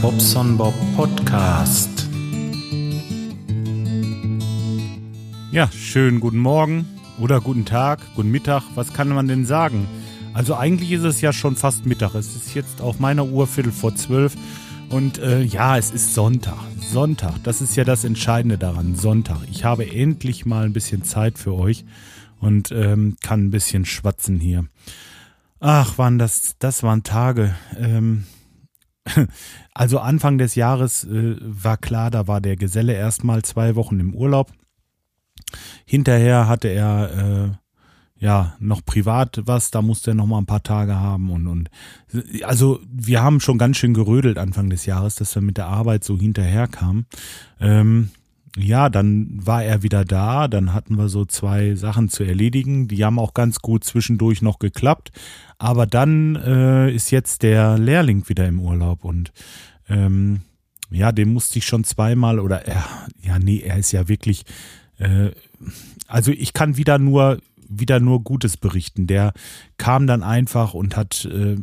Bobson Bob Podcast. Ja, schönen guten Morgen oder guten Tag, guten Mittag, was kann man denn sagen? Also eigentlich ist es ja schon fast Mittag. Es ist jetzt auf meiner Uhr Viertel vor zwölf und äh, ja, es ist Sonntag. Sonntag, das ist ja das Entscheidende daran. Sonntag. Ich habe endlich mal ein bisschen Zeit für euch und ähm, kann ein bisschen schwatzen hier. Ach, waren das, das waren Tage. Ähm, also Anfang des Jahres äh, war klar, da war der Geselle erstmal zwei Wochen im Urlaub. Hinterher hatte er äh, ja noch privat was, da musste er noch mal ein paar Tage haben und und also wir haben schon ganz schön gerödelt Anfang des Jahres, dass wir mit der Arbeit so hinterher kamen. Ähm, ja, dann war er wieder da, dann hatten wir so zwei Sachen zu erledigen, die haben auch ganz gut zwischendurch noch geklappt, aber dann äh, ist jetzt der Lehrling wieder im Urlaub und ähm, ja, den musste ich schon zweimal oder er, ja, nee, er ist ja wirklich, äh, also ich kann wieder nur, wieder nur Gutes berichten. Der kam dann einfach und hat äh,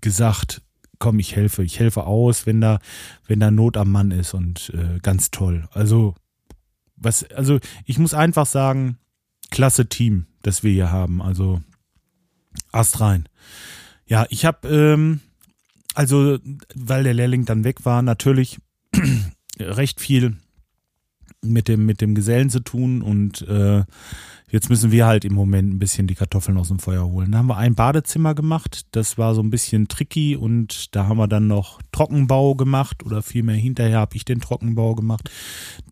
gesagt, komm, ich helfe, ich helfe aus, wenn da, wenn da Not am Mann ist und äh, ganz toll. Also was, also ich muss einfach sagen, klasse Team, das wir hier haben. Also Ast rein. Ja, ich habe, ähm, also, weil der Lehrling dann weg war, natürlich recht viel mit dem, mit dem Gesellen zu tun und äh, Jetzt müssen wir halt im Moment ein bisschen die Kartoffeln aus dem Feuer holen. Da haben wir ein Badezimmer gemacht. Das war so ein bisschen tricky und da haben wir dann noch Trockenbau gemacht oder vielmehr hinterher habe ich den Trockenbau gemacht.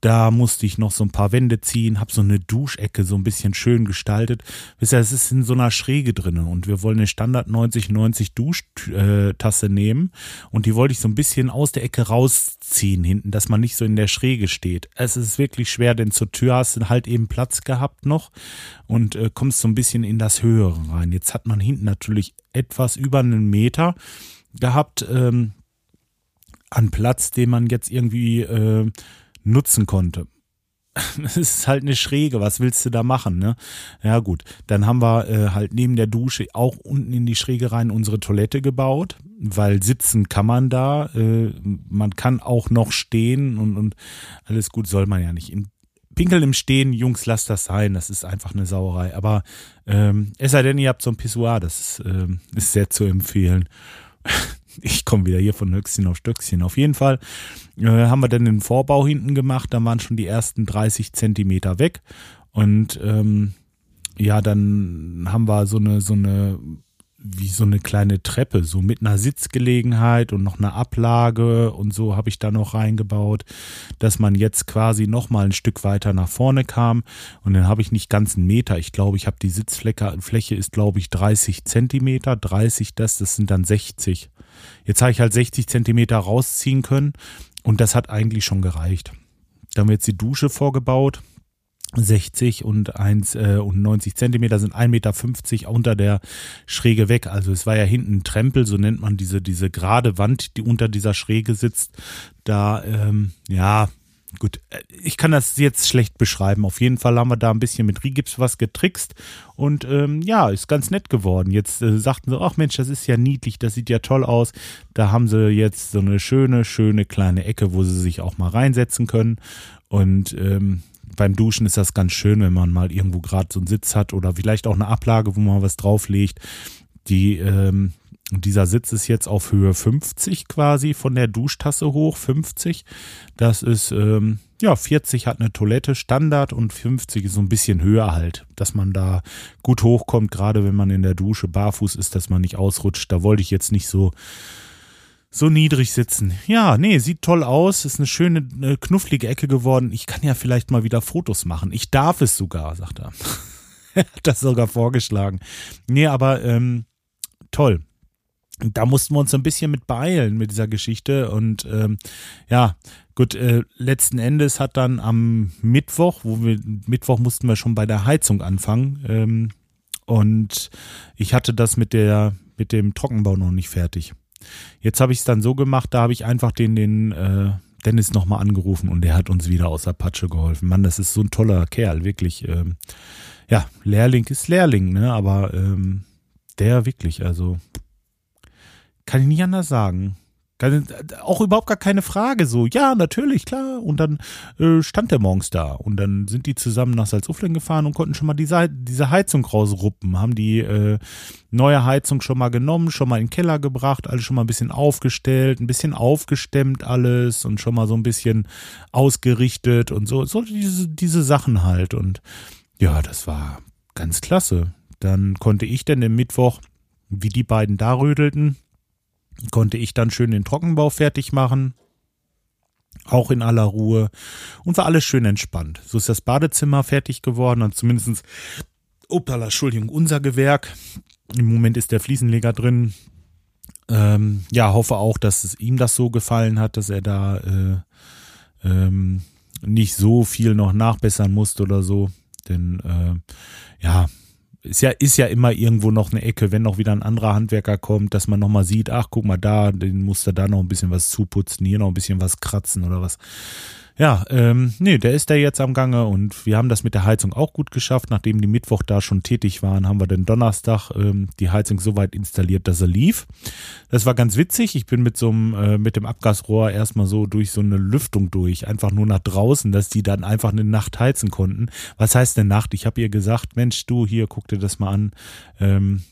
Da musste ich noch so ein paar Wände ziehen, habe so eine Duschecke so ein bisschen schön gestaltet. Wisst ihr, es ist in so einer Schräge drinnen und wir wollen eine Standard 90-90 Duschtasse nehmen und die wollte ich so ein bisschen aus der Ecke rausziehen hinten, dass man nicht so in der Schräge steht. Es ist wirklich schwer, denn zur Tür hast du halt eben Platz gehabt noch und äh, kommst so ein bisschen in das Höhere rein. Jetzt hat man hinten natürlich etwas über einen Meter gehabt ähm, an Platz, den man jetzt irgendwie äh, nutzen konnte. Es ist halt eine Schräge, was willst du da machen, ne? Ja, gut. Dann haben wir äh, halt neben der Dusche auch unten in die Schräge rein unsere Toilette gebaut, weil sitzen kann man da. Äh, man kann auch noch stehen und, und alles gut soll man ja nicht. Im Pinkeln im Stehen, Jungs, lasst das sein. Das ist einfach eine Sauerei. Aber ähm, es sei denn, ihr habt so ein Pissoir, das ist, ähm, ist sehr zu empfehlen. Ich komme wieder hier von Höchstchen auf Stöckchen. Auf jeden Fall äh, haben wir dann den Vorbau hinten gemacht. Da waren schon die ersten 30 Zentimeter weg. Und ähm, ja, dann haben wir so eine, so eine wie so eine kleine Treppe, so mit einer Sitzgelegenheit und noch einer Ablage und so habe ich da noch reingebaut, dass man jetzt quasi noch mal ein Stück weiter nach vorne kam und dann habe ich nicht ganz einen Meter. Ich glaube, ich habe die Sitzfläche Fläche ist glaube ich 30 Zentimeter, 30 das, das sind dann 60. Jetzt habe ich halt 60 Zentimeter rausziehen können und das hat eigentlich schon gereicht. Da haben wir jetzt die Dusche vorgebaut 60 und 1 äh, und 90 Zentimeter sind 1,50 Meter unter der Schräge weg. Also es war ja hinten ein Trempel, so nennt man diese, diese gerade Wand, die unter dieser Schräge sitzt. Da, ähm, ja, gut, äh, ich kann das jetzt schlecht beschreiben. Auf jeden Fall haben wir da ein bisschen mit Rigips was getrickst und ähm, ja, ist ganz nett geworden. Jetzt äh, sagten sie, ach Mensch, das ist ja niedlich, das sieht ja toll aus. Da haben sie jetzt so eine schöne, schöne kleine Ecke, wo sie sich auch mal reinsetzen können. Und ähm, beim Duschen ist das ganz schön, wenn man mal irgendwo gerade so einen Sitz hat oder vielleicht auch eine Ablage, wo man was drauflegt. Die, ähm, dieser Sitz ist jetzt auf Höhe 50 quasi von der Duschtasse hoch, 50. Das ist, ähm, ja, 40 hat eine Toilette Standard und 50 ist so ein bisschen höher halt, dass man da gut hochkommt, gerade wenn man in der Dusche barfuß ist, dass man nicht ausrutscht. Da wollte ich jetzt nicht so so niedrig sitzen. Ja, nee, sieht toll aus. Ist eine schöne, eine knufflige Ecke geworden. Ich kann ja vielleicht mal wieder Fotos machen. Ich darf es sogar, sagt er. er hat das sogar vorgeschlagen. Nee, aber ähm, toll. Da mussten wir uns ein bisschen mit beeilen mit dieser Geschichte. Und ähm, ja, gut, äh, letzten Endes hat dann am Mittwoch, wo wir, Mittwoch mussten wir schon bei der Heizung anfangen. Ähm, und ich hatte das mit der, mit dem Trockenbau noch nicht fertig. Jetzt habe ich es dann so gemacht, da habe ich einfach den, den äh, Dennis nochmal angerufen und der hat uns wieder aus der Patsche geholfen. Mann, das ist so ein toller Kerl, wirklich. Ähm, ja, Lehrling ist Lehrling, ne? Aber ähm, der wirklich, also kann ich nicht anders sagen. Auch überhaupt gar keine Frage. So, ja, natürlich, klar. Und dann äh, stand der morgens da. Und dann sind die zusammen nach Salzuflen gefahren und konnten schon mal diese, diese Heizung rausruppen. Haben die äh, neue Heizung schon mal genommen, schon mal in den Keller gebracht, alles schon mal ein bisschen aufgestellt, ein bisschen aufgestemmt alles und schon mal so ein bisschen ausgerichtet und so. So diese, diese Sachen halt. Und ja, das war ganz klasse. Dann konnte ich dann im Mittwoch, wie die beiden da rödelten, konnte ich dann schön den Trockenbau fertig machen. Auch in aller Ruhe. Und war alles schön entspannt. So ist das Badezimmer fertig geworden und zumindestens, opala, Entschuldigung, unser Gewerk. Im Moment ist der Fliesenleger drin. Ähm, ja, hoffe auch, dass es ihm das so gefallen hat, dass er da äh, ähm, nicht so viel noch nachbessern musste oder so. Denn äh, ja, ist ja, ist ja immer irgendwo noch eine Ecke, wenn noch wieder ein anderer Handwerker kommt, dass man nochmal sieht, ach, guck mal da, den muss da noch ein bisschen was zuputzen, hier noch ein bisschen was kratzen oder was. Ja, ähm, nee, der ist da jetzt am Gange und wir haben das mit der Heizung auch gut geschafft. Nachdem die Mittwoch da schon tätig waren, haben wir den Donnerstag ähm, die Heizung so weit installiert, dass er lief. Das war ganz witzig. Ich bin mit so einem, äh, mit dem Abgasrohr erstmal so durch so eine Lüftung durch, einfach nur nach draußen, dass die dann einfach eine Nacht heizen konnten. Was heißt eine Nacht? Ich habe ihr gesagt, Mensch, du hier, guck dir das mal an. Ähm,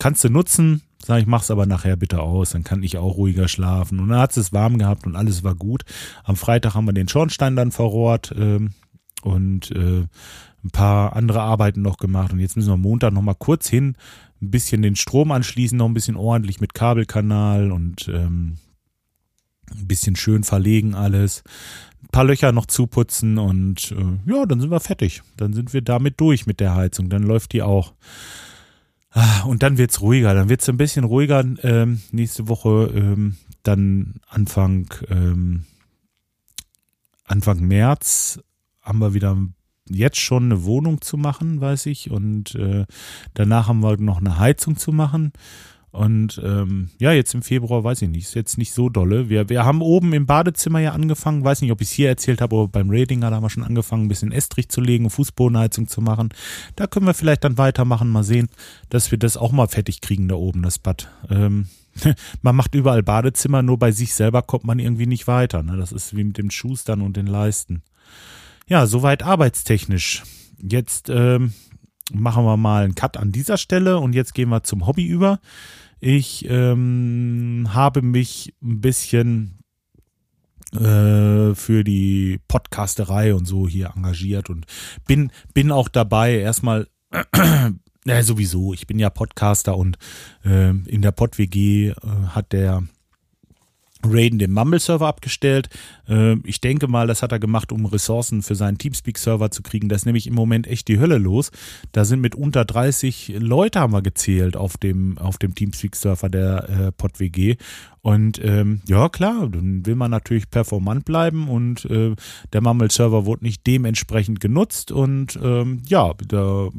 kannst du nutzen, Sag ich, mach's aber nachher bitte aus, dann kann ich auch ruhiger schlafen. Und dann hat es warm gehabt und alles war gut. Am Freitag haben wir den Schornstein dann verrohrt ähm, und äh, ein paar andere Arbeiten noch gemacht. Und jetzt müssen wir Montag nochmal kurz hin, ein bisschen den Strom anschließen, noch ein bisschen ordentlich mit Kabelkanal und ähm, ein bisschen schön verlegen alles. Ein paar Löcher noch zuputzen und äh, ja, dann sind wir fertig. Dann sind wir damit durch mit der Heizung. Dann läuft die auch. Ah, und dann wird's ruhiger, dann wird's ein bisschen ruhiger ähm, nächste Woche, ähm, dann Anfang, ähm, Anfang März haben wir wieder jetzt schon eine Wohnung zu machen, weiß ich, und äh, danach haben wir noch eine Heizung zu machen. Und ähm, ja, jetzt im Februar weiß ich nicht, ist jetzt nicht so dolle. Wir, wir haben oben im Badezimmer ja angefangen, weiß nicht, ob ich es hier erzählt habe, aber beim Rating haben wir schon angefangen, ein bisschen Estrich zu legen, Fußbodenheizung zu machen. Da können wir vielleicht dann weitermachen, mal sehen, dass wir das auch mal fertig kriegen da oben, das Bad. Ähm, man macht überall Badezimmer, nur bei sich selber kommt man irgendwie nicht weiter. Ne? Das ist wie mit dem Schustern und den Leisten. Ja, soweit arbeitstechnisch. Jetzt ähm, machen wir mal einen Cut an dieser Stelle und jetzt gehen wir zum Hobby über. Ich ähm, habe mich ein bisschen äh, für die Podcasterei und so hier engagiert und bin, bin auch dabei, erstmal, äh, sowieso, ich bin ja Podcaster und äh, in der PodWG äh, hat der Raiden den Mumble-Server abgestellt. Äh, ich denke mal, das hat er gemacht, um Ressourcen für seinen Teamspeak-Server zu kriegen. Da ist nämlich im Moment echt die Hölle los. Da sind mit unter 30 Leute haben wir gezählt auf dem, auf dem Teamspeak-Server der äh, PodWG. Und ähm, ja, klar, dann will man natürlich performant bleiben und äh, der Mumble-Server wurde nicht dementsprechend genutzt. Und ähm, ja, da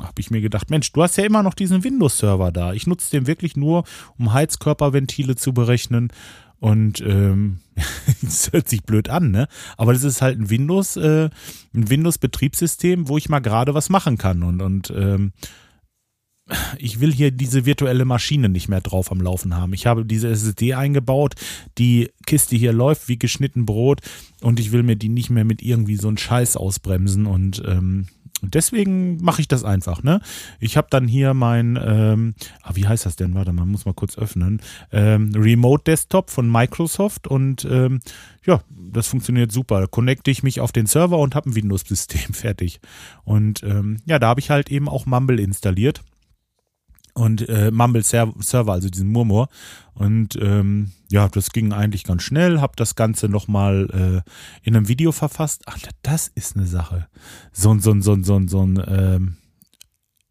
habe ich mir gedacht, Mensch, du hast ja immer noch diesen Windows-Server da. Ich nutze den wirklich nur, um Heizkörperventile zu berechnen. Und ähm, das hört sich blöd an, ne? Aber das ist halt ein Windows, äh, ein Windows-Betriebssystem, wo ich mal gerade was machen kann. Und, und ähm, ich will hier diese virtuelle Maschine nicht mehr drauf am Laufen haben. Ich habe diese SSD eingebaut, die Kiste hier läuft wie geschnitten Brot und ich will mir die nicht mehr mit irgendwie so einem Scheiß ausbremsen und ähm, und deswegen mache ich das einfach, ne? Ich habe dann hier mein, ähm, ah, wie heißt das denn? Warte, man muss mal kurz öffnen. Ähm, Remote Desktop von Microsoft und ähm, ja, das funktioniert super. Da connecte ich mich auf den Server und habe ein Windows-System fertig. Und ähm, ja, da habe ich halt eben auch Mumble installiert und äh, Mumble Server, also diesen Murmur. Und ähm, ja, das ging eigentlich ganz schnell. Hab das Ganze nochmal äh, in einem Video verfasst. Ach, das ist eine Sache. So ein, so ein, so ein, so ein, so ein ähm,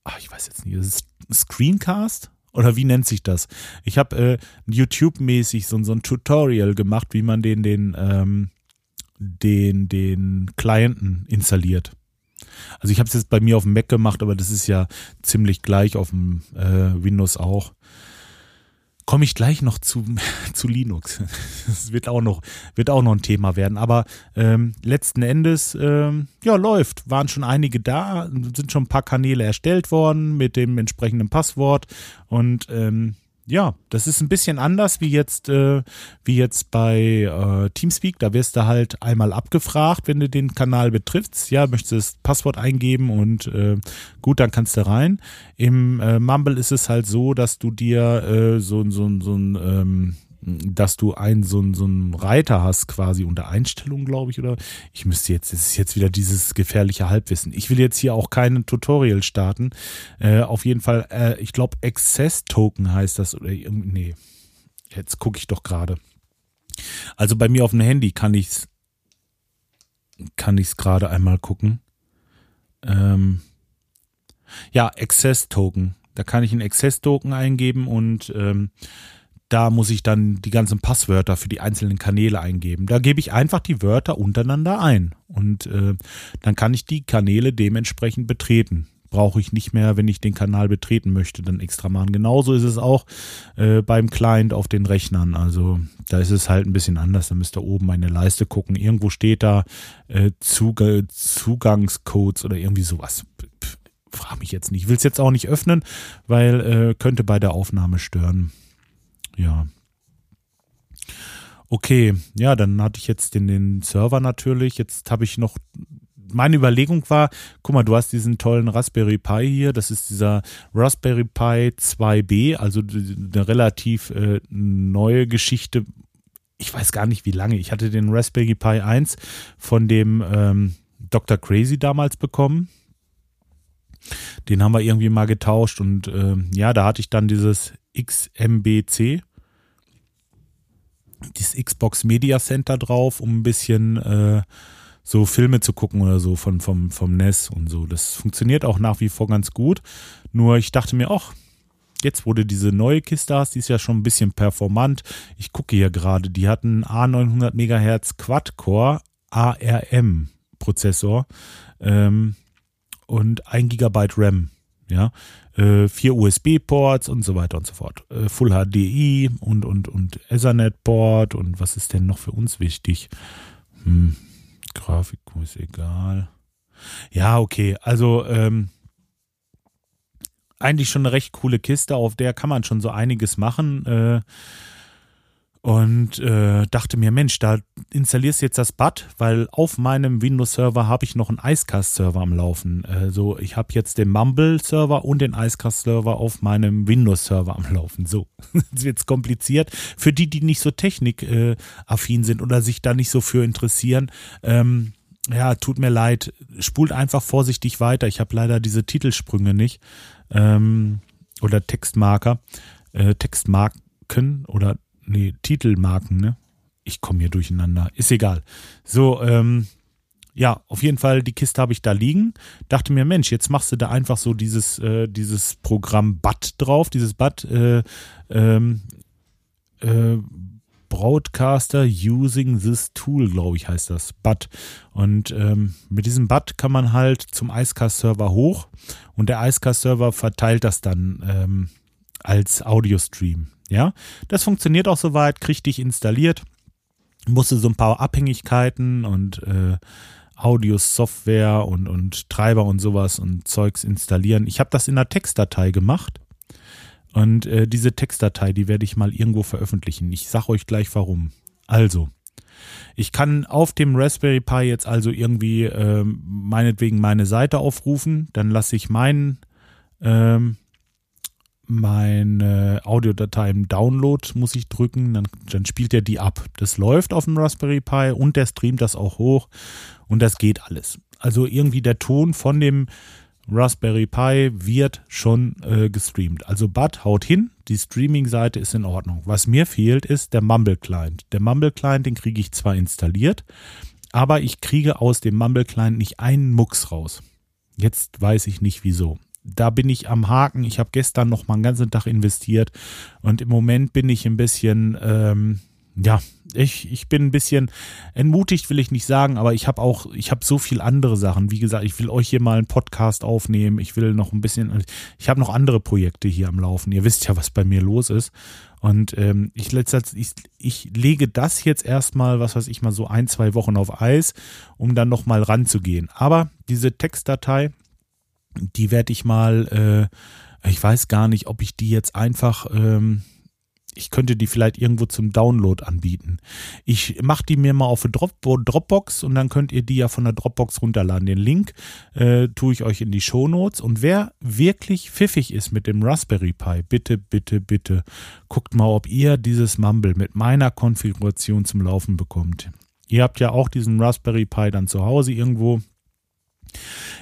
ach, ich weiß jetzt nicht, das ist Screencast? Oder wie nennt sich das? Ich habe äh, YouTube-mäßig so, so ein Tutorial gemacht, wie man den, den, ähm, den, den Klienten installiert. Also ich habe es jetzt bei mir auf dem Mac gemacht, aber das ist ja ziemlich gleich auf dem äh, Windows auch. Komme ich gleich noch zu, zu Linux. Das wird auch noch, wird auch noch ein Thema werden. Aber ähm, letzten Endes, ähm, ja, läuft. Waren schon einige da, sind schon ein paar Kanäle erstellt worden mit dem entsprechenden Passwort. Und ähm, ja, das ist ein bisschen anders wie jetzt, äh, wie jetzt bei äh, Teamspeak. Da wirst du halt einmal abgefragt, wenn du den Kanal betriffst. Ja, möchtest du das Passwort eingeben und äh, gut, dann kannst du rein. Im äh, Mumble ist es halt so, dass du dir äh, so, so, so ein ähm, dass du einen so, so einen Reiter hast, quasi unter Einstellung, glaube ich, oder ich müsste jetzt, es ist jetzt wieder dieses gefährliche Halbwissen. Ich will jetzt hier auch keinen Tutorial starten. Äh, auf jeden Fall, äh, ich glaube, Access Token heißt das, oder nee, jetzt gucke ich doch gerade. Also bei mir auf dem Handy kann ich es kann ich es gerade einmal gucken. Ähm, ja, Access Token. Da kann ich einen Access Token eingeben und ähm, da muss ich dann die ganzen Passwörter für die einzelnen Kanäle eingeben. Da gebe ich einfach die Wörter untereinander ein und äh, dann kann ich die Kanäle dementsprechend betreten. Brauche ich nicht mehr, wenn ich den Kanal betreten möchte, dann extra machen. Genauso ist es auch äh, beim Client auf den Rechnern. Also da ist es halt ein bisschen anders. Da müsst ihr oben eine Leiste gucken. Irgendwo steht da äh, Zug Zugangscodes oder irgendwie sowas. Frage mich jetzt nicht. Ich will es jetzt auch nicht öffnen, weil äh, könnte bei der Aufnahme stören ja. Okay, ja, dann hatte ich jetzt den, den Server natürlich. Jetzt habe ich noch meine Überlegung war, guck mal, du hast diesen tollen Raspberry Pi hier, das ist dieser Raspberry Pi 2B, also eine relativ äh, neue Geschichte. Ich weiß gar nicht, wie lange. Ich hatte den Raspberry Pi 1 von dem ähm, Dr. Crazy damals bekommen. Den haben wir irgendwie mal getauscht und äh, ja, da hatte ich dann dieses XMBC, dieses Xbox Media Center drauf, um ein bisschen äh, so Filme zu gucken oder so von, vom, vom NES und so. Das funktioniert auch nach wie vor ganz gut. Nur ich dachte mir, ach, jetzt du diese neue Kiste hast, die ist ja schon ein bisschen performant. Ich gucke hier gerade, die hat einen A900 MHz Quad-Core ARM Prozessor ähm, und 1 GB RAM. Ja, äh, vier USB-Ports und so weiter und so fort. Äh, Full HDI und, und, und Ethernet-Port und was ist denn noch für uns wichtig? Hm, Grafik ist egal. Ja, okay, also ähm, eigentlich schon eine recht coole Kiste, auf der kann man schon so einiges machen. Äh, und äh, dachte mir, Mensch, da installierst du jetzt das BAT, weil auf meinem Windows-Server habe ich noch einen Icecast-Server am Laufen. Also ich habe jetzt den Mumble-Server und den Icecast-Server auf meinem Windows-Server am Laufen. So, jetzt wird kompliziert. Für die, die nicht so technikaffin sind oder sich da nicht so für interessieren, ähm, ja, tut mir leid, spult einfach vorsichtig weiter. Ich habe leider diese Titelsprünge nicht ähm, oder Textmarker, äh, Textmarken oder nee, Titelmarken, ne? Ich komme hier durcheinander. Ist egal. So, ähm, ja, auf jeden Fall, die Kiste habe ich da liegen. Dachte mir, Mensch, jetzt machst du da einfach so dieses, äh, dieses Programm BAT drauf, dieses BAT, äh, ähm, äh, Broadcaster Using this Tool, glaube ich, heißt das, BAT. Und ähm, mit diesem BAT kann man halt zum Icecast-Server hoch und der Icecast-Server verteilt das dann ähm, als Audio-Stream. Ja, das funktioniert auch soweit, krieg dich installiert, musste so ein paar Abhängigkeiten und äh, Audio-Software und, und Treiber und sowas und Zeugs installieren. Ich habe das in einer Textdatei gemacht und äh, diese Textdatei, die werde ich mal irgendwo veröffentlichen. Ich sage euch gleich warum. Also, ich kann auf dem Raspberry Pi jetzt also irgendwie äh, meinetwegen meine Seite aufrufen, dann lasse ich meinen ähm, meine Audiodatei im Download muss ich drücken, dann, dann spielt er die ab. Das läuft auf dem Raspberry Pi und der streamt das auch hoch und das geht alles. Also irgendwie der Ton von dem Raspberry Pi wird schon äh, gestreamt. Also Bud haut hin, die Streaming-Seite ist in Ordnung. Was mir fehlt, ist der Mumble-Client. Der Mumble-Client, den kriege ich zwar installiert, aber ich kriege aus dem Mumble-Client nicht einen Mucks raus. Jetzt weiß ich nicht wieso da bin ich am Haken. Ich habe gestern noch mal einen ganzen Tag investiert und im Moment bin ich ein bisschen, ähm, ja, ich, ich bin ein bisschen entmutigt, will ich nicht sagen, aber ich habe auch, ich habe so viel andere Sachen. Wie gesagt, ich will euch hier mal einen Podcast aufnehmen. Ich will noch ein bisschen, ich habe noch andere Projekte hier am Laufen. Ihr wisst ja, was bei mir los ist. Und ähm, ich, ich, ich lege das jetzt erstmal, was weiß ich mal, so ein, zwei Wochen auf Eis, um dann nochmal ranzugehen. Aber diese Textdatei, die werde ich mal, äh, ich weiß gar nicht, ob ich die jetzt einfach, ähm, ich könnte die vielleicht irgendwo zum Download anbieten. Ich mache die mir mal auf eine Drop Dropbox und dann könnt ihr die ja von der Dropbox runterladen. Den Link äh, tue ich euch in die Show Notes. Und wer wirklich pfiffig ist mit dem Raspberry Pi, bitte, bitte, bitte, guckt mal, ob ihr dieses Mumble mit meiner Konfiguration zum Laufen bekommt. Ihr habt ja auch diesen Raspberry Pi dann zu Hause irgendwo.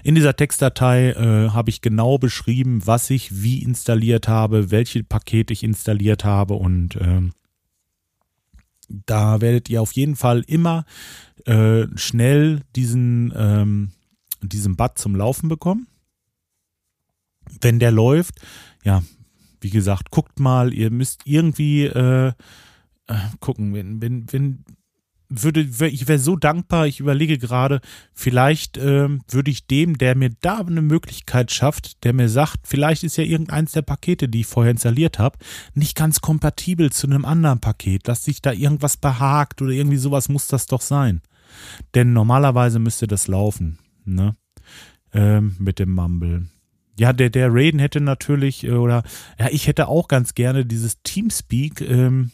In dieser Textdatei äh, habe ich genau beschrieben, was ich wie installiert habe, welche Pakete ich installiert habe und äh, da werdet ihr auf jeden Fall immer äh, schnell diesen, ähm, diesen Bud zum Laufen bekommen. Wenn der läuft, ja, wie gesagt, guckt mal, ihr müsst irgendwie äh, äh gucken, wenn, wenn, wenn würde, ich wäre so dankbar, ich überlege gerade, vielleicht ähm, würde ich dem, der mir da eine Möglichkeit schafft, der mir sagt, vielleicht ist ja irgendeins der Pakete, die ich vorher installiert habe, nicht ganz kompatibel zu einem anderen Paket, dass sich da irgendwas behagt oder irgendwie sowas muss das doch sein. Denn normalerweise müsste das laufen, ne? Ähm, mit dem Mumble. Ja, der, der Raiden hätte natürlich, äh, oder ja, ich hätte auch ganz gerne dieses Teamspeak, ähm,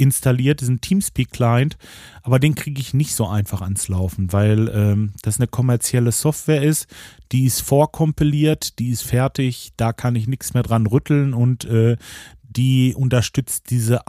installiert, diesen Teamspeak-Client, aber den kriege ich nicht so einfach ans Laufen, weil ähm, das eine kommerzielle Software ist, die ist vorkompiliert, die ist fertig, da kann ich nichts mehr dran rütteln und äh, die unterstützt diese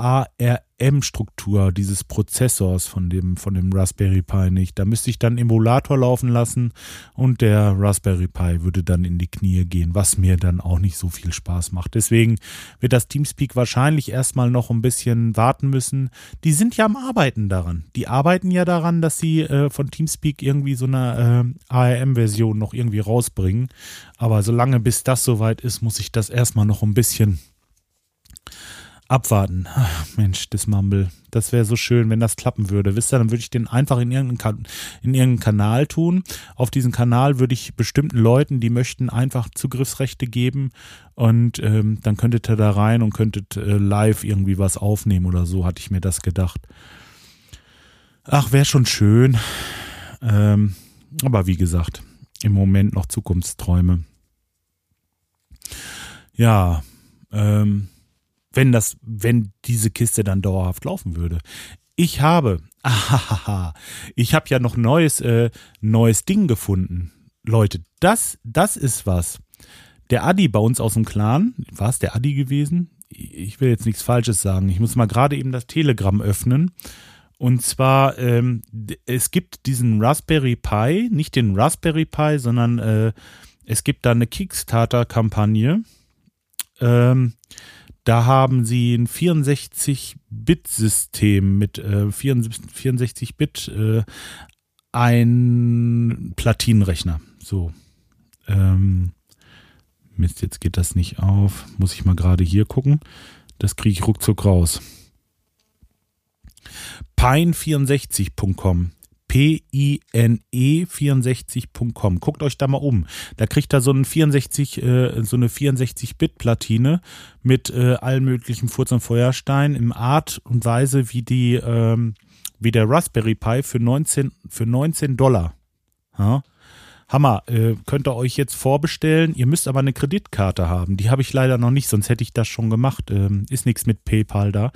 ARM-Struktur dieses Prozessors von dem, von dem Raspberry Pi nicht. Da müsste ich dann Emulator laufen lassen und der Raspberry Pi würde dann in die Knie gehen, was mir dann auch nicht so viel Spaß macht. Deswegen wird das Teamspeak wahrscheinlich erstmal noch ein bisschen warten müssen. Die sind ja am Arbeiten daran. Die arbeiten ja daran, dass sie äh, von Teamspeak irgendwie so eine äh, ARM-Version noch irgendwie rausbringen. Aber solange bis das soweit ist, muss ich das erstmal noch ein bisschen abwarten. Ach, Mensch, das Mumble. Das wäre so schön, wenn das klappen würde. Wisst ihr, dann würde ich den einfach in irgendeinen, in irgendeinen Kanal tun. Auf diesen Kanal würde ich bestimmten Leuten, die möchten, einfach Zugriffsrechte geben. Und ähm, dann könntet ihr da rein und könntet äh, live irgendwie was aufnehmen oder so, hatte ich mir das gedacht. Ach, wäre schon schön. Ähm, aber wie gesagt, im Moment noch Zukunftsträume. Ja, ähm, wenn das, wenn diese Kiste dann dauerhaft laufen würde. Ich habe, ahaha, ich habe ja noch neues, äh, neues Ding gefunden. Leute, das, das ist was. Der Adi bei uns aus dem Clan, war es der Adi gewesen? Ich will jetzt nichts Falsches sagen. Ich muss mal gerade eben das Telegram öffnen. Und zwar, ähm, es gibt diesen Raspberry Pi, nicht den Raspberry Pi, sondern äh, es gibt da eine Kickstarter-Kampagne. Ähm, da haben sie ein 64-Bit-System mit äh, 64-Bit, äh, ein Platinenrechner. So. Ähm, Mist, jetzt geht das nicht auf. Muss ich mal gerade hier gucken. Das kriege ich ruckzuck raus. Pine64.com pine64.com. Guckt euch da mal um. Da kriegt ihr so, einen 64, äh, so eine 64-Bit-Platine mit äh, allen möglichen Furz- und Feuersteinen im Art und Weise wie die, ähm, wie der Raspberry Pi für 19, für 19 Dollar. Ja? Hammer, äh, könnt ihr euch jetzt vorbestellen. Ihr müsst aber eine Kreditkarte haben. Die habe ich leider noch nicht, sonst hätte ich das schon gemacht. Ähm, ist nichts mit PayPal da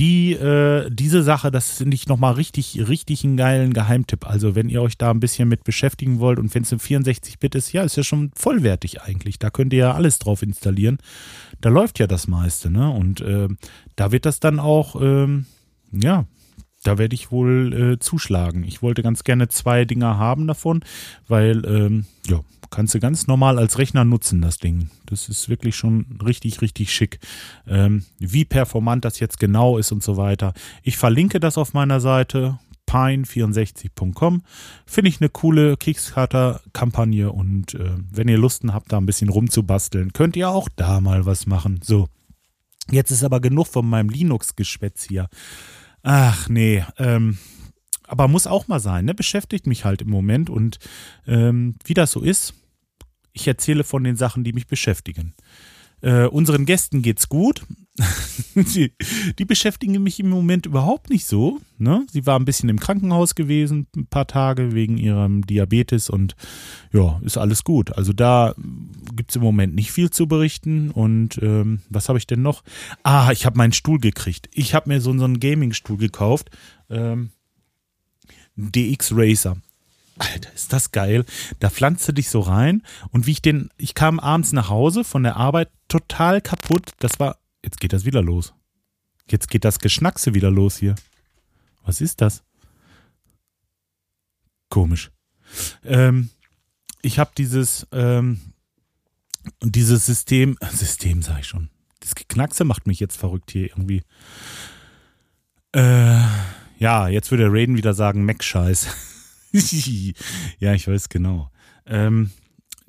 die, äh, diese Sache, das finde ich nochmal richtig, richtig einen geilen Geheimtipp. Also, wenn ihr euch da ein bisschen mit beschäftigen wollt und wenn es ein 64-Bit ist, ja, ist ja schon vollwertig eigentlich. Da könnt ihr ja alles drauf installieren. Da läuft ja das meiste, ne? Und äh, da wird das dann auch, ähm, ja, da werde ich wohl äh, zuschlagen. Ich wollte ganz gerne zwei Dinger haben davon, weil, ähm, ja, kannst du ganz normal als Rechner nutzen, das Ding. Das ist wirklich schon richtig, richtig schick. Ähm, wie performant das jetzt genau ist und so weiter. Ich verlinke das auf meiner Seite pine64.com. Finde ich eine coole Kickstarter-Kampagne und äh, wenn ihr Lusten habt, da ein bisschen rumzubasteln, könnt ihr auch da mal was machen. So, jetzt ist aber genug von meinem Linux-Geschwätz hier. Ach nee, ähm, aber muss auch mal sein, ne? Beschäftigt mich halt im Moment und ähm, wie das so ist, ich erzähle von den Sachen, die mich beschäftigen. Äh, unseren Gästen geht's gut. die, die, beschäftigen mich im Moment überhaupt nicht so. Ne? Sie war ein bisschen im Krankenhaus gewesen, ein paar Tage wegen ihrem Diabetes und ja, ist alles gut. Also da gibt es im Moment nicht viel zu berichten. Und ähm, was habe ich denn noch? Ah, ich habe meinen Stuhl gekriegt. Ich habe mir so, so einen Gaming-Stuhl gekauft. Ähm, DX Racer. Alter, ist das geil. Da pflanzte dich so rein und wie ich den, ich kam abends nach Hause von der Arbeit total kaputt. Das war, jetzt geht das wieder los. Jetzt geht das Geschnackse wieder los hier. Was ist das? Komisch. Ähm, ich habe dieses, ähm, dieses System, System sage ich schon. Das Geknackse macht mich jetzt verrückt hier irgendwie. Äh, ja, jetzt würde Raiden wieder sagen, Mac-Scheiß. ja, ich weiß genau. Ähm,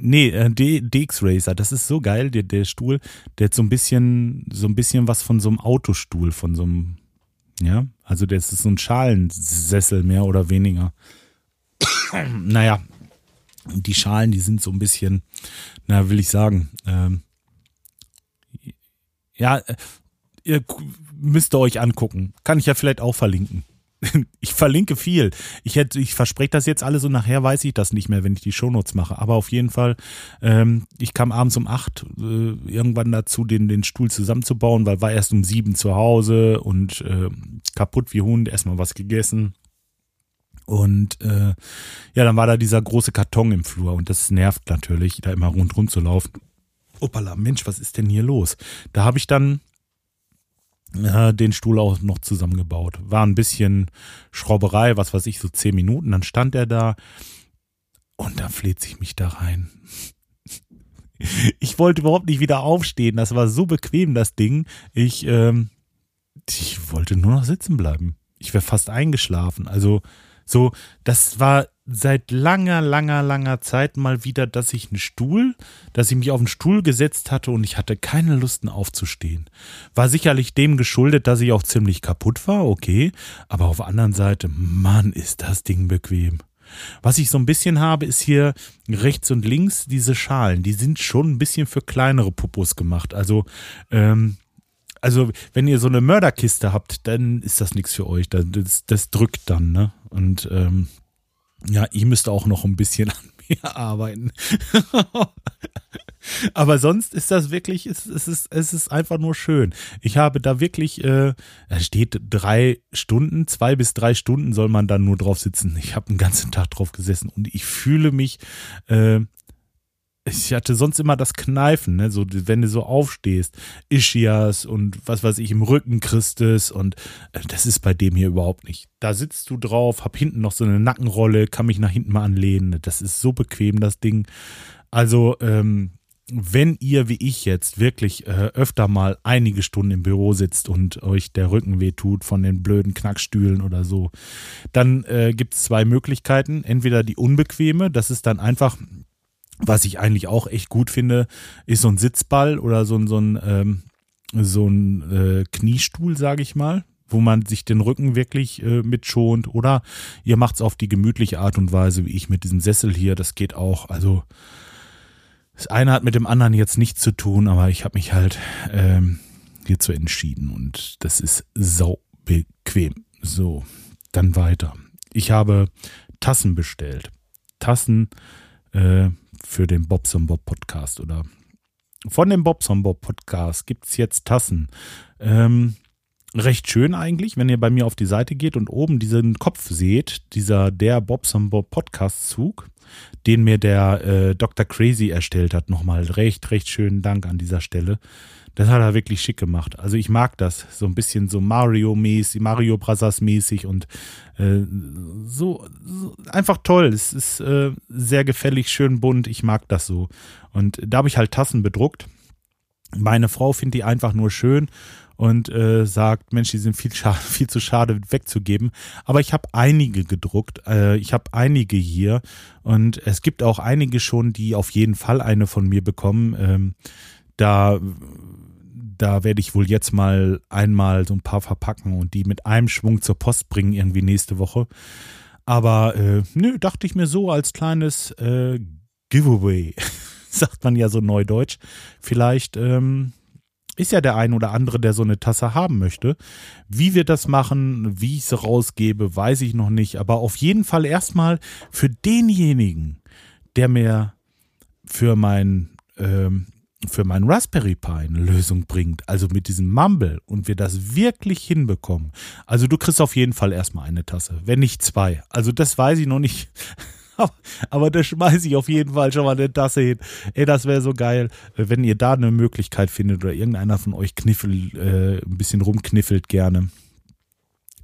nee, äh, DX Racer, das ist so geil, der, der Stuhl, der hat so ein bisschen, so ein bisschen was von so einem Autostuhl, von so einem, ja, also das ist so ein Schalensessel mehr oder weniger. naja, die Schalen, die sind so ein bisschen, na, will ich sagen, ähm, ja, äh, ihr müsst ihr euch angucken. Kann ich ja vielleicht auch verlinken. ich verlinke viel. Ich, hätte, ich verspreche das jetzt alles und nachher weiß ich das nicht mehr, wenn ich die Shownotes mache. Aber auf jeden Fall, ähm, ich kam abends um acht äh, irgendwann dazu, den, den Stuhl zusammenzubauen, weil war erst um sieben zu Hause und äh, kaputt wie Hund, erstmal was gegessen. Und äh, ja, dann war da dieser große Karton im Flur und das nervt natürlich, da immer rundherum zu laufen. Opala, Mensch, was ist denn hier los? Da habe ich dann äh, den Stuhl auch noch zusammengebaut. War ein bisschen Schrauberei, was weiß ich, so zehn Minuten. Dann stand er da und dann fleht sich mich da rein. Ich wollte überhaupt nicht wieder aufstehen. Das war so bequem, das Ding. Ich, ähm, ich wollte nur noch sitzen bleiben. Ich wäre fast eingeschlafen. Also, so, das war seit langer, langer, langer Zeit mal wieder, dass ich einen Stuhl, dass ich mich auf einen Stuhl gesetzt hatte und ich hatte keine Lust aufzustehen. War sicherlich dem geschuldet, dass ich auch ziemlich kaputt war, okay, aber auf der anderen Seite, Mann, ist das Ding bequem. Was ich so ein bisschen habe, ist hier rechts und links diese Schalen. Die sind schon ein bisschen für kleinere Pupus gemacht. Also, ähm, also wenn ihr so eine Mörderkiste habt, dann ist das nichts für euch. Das, das drückt dann, ne? Und ähm, ja, ich müsste auch noch ein bisschen an mir arbeiten. Aber sonst ist das wirklich, es, es, ist, es ist einfach nur schön. Ich habe da wirklich, äh, da steht drei Stunden, zwei bis drei Stunden soll man dann nur drauf sitzen. Ich habe einen ganzen Tag drauf gesessen und ich fühle mich äh, ich hatte sonst immer das Kneifen, ne? so, wenn du so aufstehst, Ischias und was weiß ich, im Rücken Christus und äh, das ist bei dem hier überhaupt nicht. Da sitzt du drauf, hab hinten noch so eine Nackenrolle, kann mich nach hinten mal anlehnen. Das ist so bequem, das Ding. Also, ähm, wenn ihr wie ich jetzt wirklich äh, öfter mal einige Stunden im Büro sitzt und euch der Rücken wehtut von den blöden Knackstühlen oder so, dann äh, gibt es zwei Möglichkeiten. Entweder die unbequeme, das ist dann einfach was ich eigentlich auch echt gut finde, ist so ein Sitzball oder so ein, so ein, ähm, so ein äh, Kniestuhl, sage ich mal, wo man sich den Rücken wirklich äh, mitschont. Oder ihr macht es auf die gemütliche Art und Weise, wie ich mit diesem Sessel hier. Das geht auch. Also das eine hat mit dem anderen jetzt nichts zu tun, aber ich habe mich halt ähm, hierzu entschieden und das ist sau bequem. So, dann weiter. Ich habe Tassen bestellt. Tassen, äh, für den Bobson Bob Podcast oder von dem Bobson Bob Podcast gibt es jetzt Tassen. Ähm, recht schön eigentlich, wenn ihr bei mir auf die Seite geht und oben diesen Kopf seht, dieser der Bobson Bob Podcast Zug, den mir der äh, Dr. Crazy erstellt hat. Nochmal recht, recht schönen Dank an dieser Stelle. Das hat er wirklich schick gemacht. Also ich mag das. So ein bisschen so Mario-mäßig, Mario Brazas mäßig und äh, so, so, einfach toll. Es ist äh, sehr gefällig, schön bunt. Ich mag das so. Und da habe ich halt Tassen bedruckt. Meine Frau findet die einfach nur schön und äh, sagt, Mensch, die sind viel, viel zu schade wegzugeben. Aber ich habe einige gedruckt. Äh, ich habe einige hier und es gibt auch einige schon, die auf jeden Fall eine von mir bekommen. Ähm, da da werde ich wohl jetzt mal einmal so ein paar verpacken und die mit einem Schwung zur Post bringen, irgendwie nächste Woche. Aber äh, nö, dachte ich mir so als kleines äh, Giveaway, sagt man ja so neudeutsch. Vielleicht ähm, ist ja der ein oder andere, der so eine Tasse haben möchte. Wie wir das machen, wie ich sie rausgebe, weiß ich noch nicht. Aber auf jeden Fall erstmal für denjenigen, der mir für mein ähm, für mein Raspberry Pi eine Lösung bringt, also mit diesem Mumble und wir das wirklich hinbekommen. Also du kriegst auf jeden Fall erstmal eine Tasse, wenn nicht zwei. Also das weiß ich noch nicht. Aber da schmeiße ich auf jeden Fall schon mal eine Tasse hin. Ey, das wäre so geil, wenn ihr da eine Möglichkeit findet oder irgendeiner von euch kniffelt, äh, ein bisschen rumkniffelt gerne.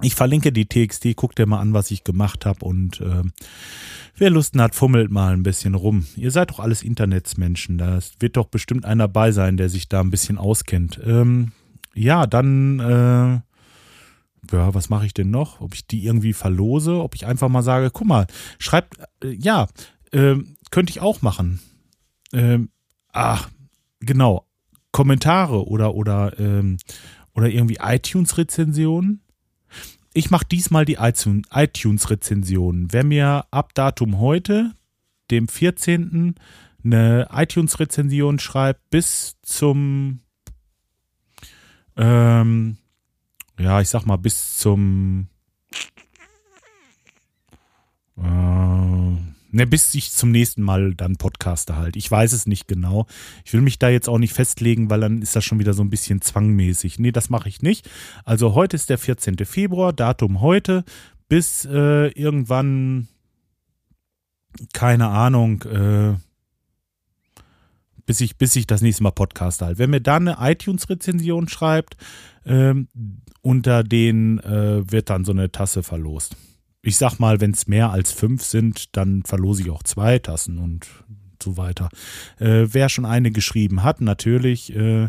Ich verlinke die TXT, guckt dir mal an, was ich gemacht habe und äh, wer Lust hat, fummelt mal ein bisschen rum. Ihr seid doch alles Internetsmenschen, da wird doch bestimmt einer bei sein, der sich da ein bisschen auskennt. Ähm, ja, dann, äh, ja, was mache ich denn noch? Ob ich die irgendwie verlose, ob ich einfach mal sage, guck mal, schreibt, äh, ja, äh, könnte ich auch machen. Ähm, ach, genau, Kommentare oder, oder, ähm, oder irgendwie iTunes-Rezensionen ich mache diesmal die iTunes-Rezension. Wer mir ab Datum heute, dem 14., eine iTunes-Rezension schreibt bis zum, ähm, ja, ich sag mal, bis zum, äh, Ne, bis ich zum nächsten Mal dann podcaste halt. Ich weiß es nicht genau. Ich will mich da jetzt auch nicht festlegen, weil dann ist das schon wieder so ein bisschen zwangmäßig. Nee, das mache ich nicht. Also heute ist der 14. Februar, Datum heute, bis äh, irgendwann, keine Ahnung, äh, bis ich, bis ich das nächste Mal podcaste halt. Wenn mir da eine iTunes-Rezension schreibt, äh, unter den äh, wird dann so eine Tasse verlost ich sag mal, wenn es mehr als fünf sind, dann verlose ich auch zwei Tassen und so weiter. Äh, wer schon eine geschrieben hat, natürlich, äh,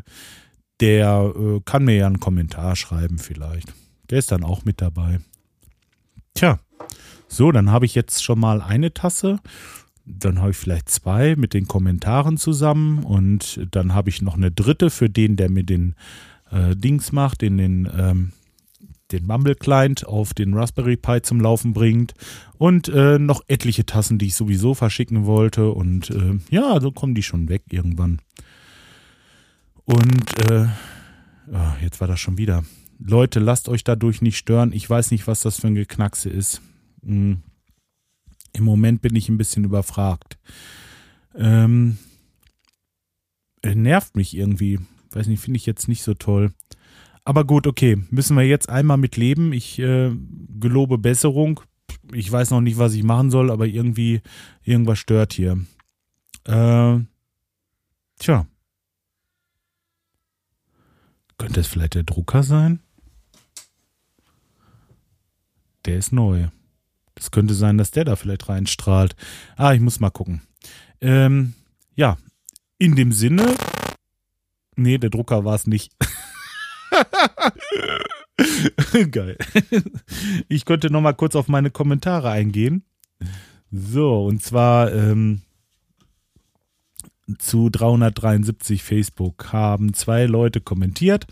der äh, kann mir ja einen Kommentar schreiben vielleicht. Der ist dann auch mit dabei. Tja, so, dann habe ich jetzt schon mal eine Tasse. Dann habe ich vielleicht zwei mit den Kommentaren zusammen und dann habe ich noch eine dritte für den, der mir den äh, Dings macht, in den ähm, den Mumble Client auf den Raspberry Pi zum Laufen bringt und äh, noch etliche Tassen, die ich sowieso verschicken wollte und äh, ja, so kommen die schon weg irgendwann. Und äh, oh, jetzt war das schon wieder. Leute, lasst euch dadurch nicht stören. Ich weiß nicht, was das für ein Geknackse ist. Hm. Im Moment bin ich ein bisschen überfragt. Ähm, nervt mich irgendwie. Weiß nicht, finde ich jetzt nicht so toll. Aber gut, okay, müssen wir jetzt einmal mit leben. Ich äh, gelobe Besserung. Ich weiß noch nicht, was ich machen soll, aber irgendwie irgendwas stört hier. Äh, tja. Könnte es vielleicht der Drucker sein? Der ist neu. Das könnte sein, dass der da vielleicht reinstrahlt. Ah, ich muss mal gucken. Ähm, ja, in dem Sinne. Nee, der Drucker war es nicht. Geil. Ich könnte noch mal kurz auf meine Kommentare eingehen. So, und zwar ähm, zu 373 Facebook haben zwei Leute kommentiert.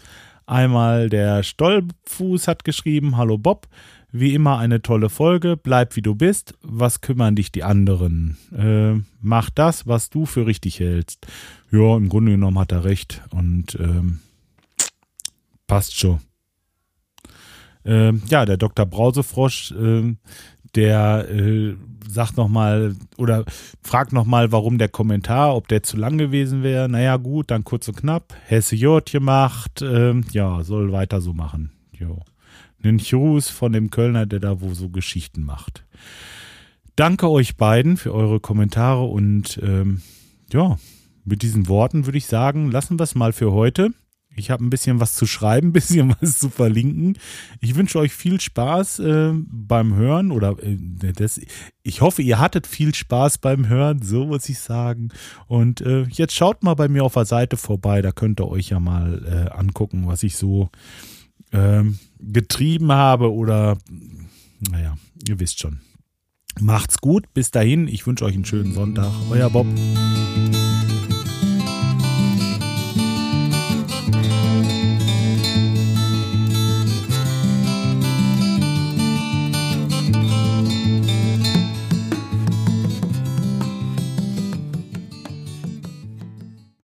Einmal der Stollfuß hat geschrieben, hallo Bob, wie immer eine tolle Folge, bleib wie du bist, was kümmern dich die anderen? Äh, mach das, was du für richtig hältst. Ja, im Grunde genommen hat er recht und ähm, passt schon. Ähm, ja, der Dr. Brausefrosch, äh, der äh, sagt nochmal oder fragt nochmal, warum der Kommentar, ob der zu lang gewesen wäre. Naja, gut, dann kurz und knapp. Hesse Jod gemacht. Äh, ja, soll weiter so machen. Jo. Einen Gruß von dem Kölner, der da wo so Geschichten macht. Danke euch beiden für eure Kommentare und ähm, ja, mit diesen Worten würde ich sagen, lassen wir es mal für heute. Ich habe ein bisschen was zu schreiben, ein bisschen was zu verlinken. Ich wünsche euch viel Spaß äh, beim Hören oder äh, das, ich hoffe, ihr hattet viel Spaß beim Hören, so muss ich sagen. Und äh, jetzt schaut mal bei mir auf der Seite vorbei, da könnt ihr euch ja mal äh, angucken, was ich so ähm, getrieben habe oder naja, ihr wisst schon. Macht's gut, bis dahin, ich wünsche euch einen schönen Sonntag. Euer Bob.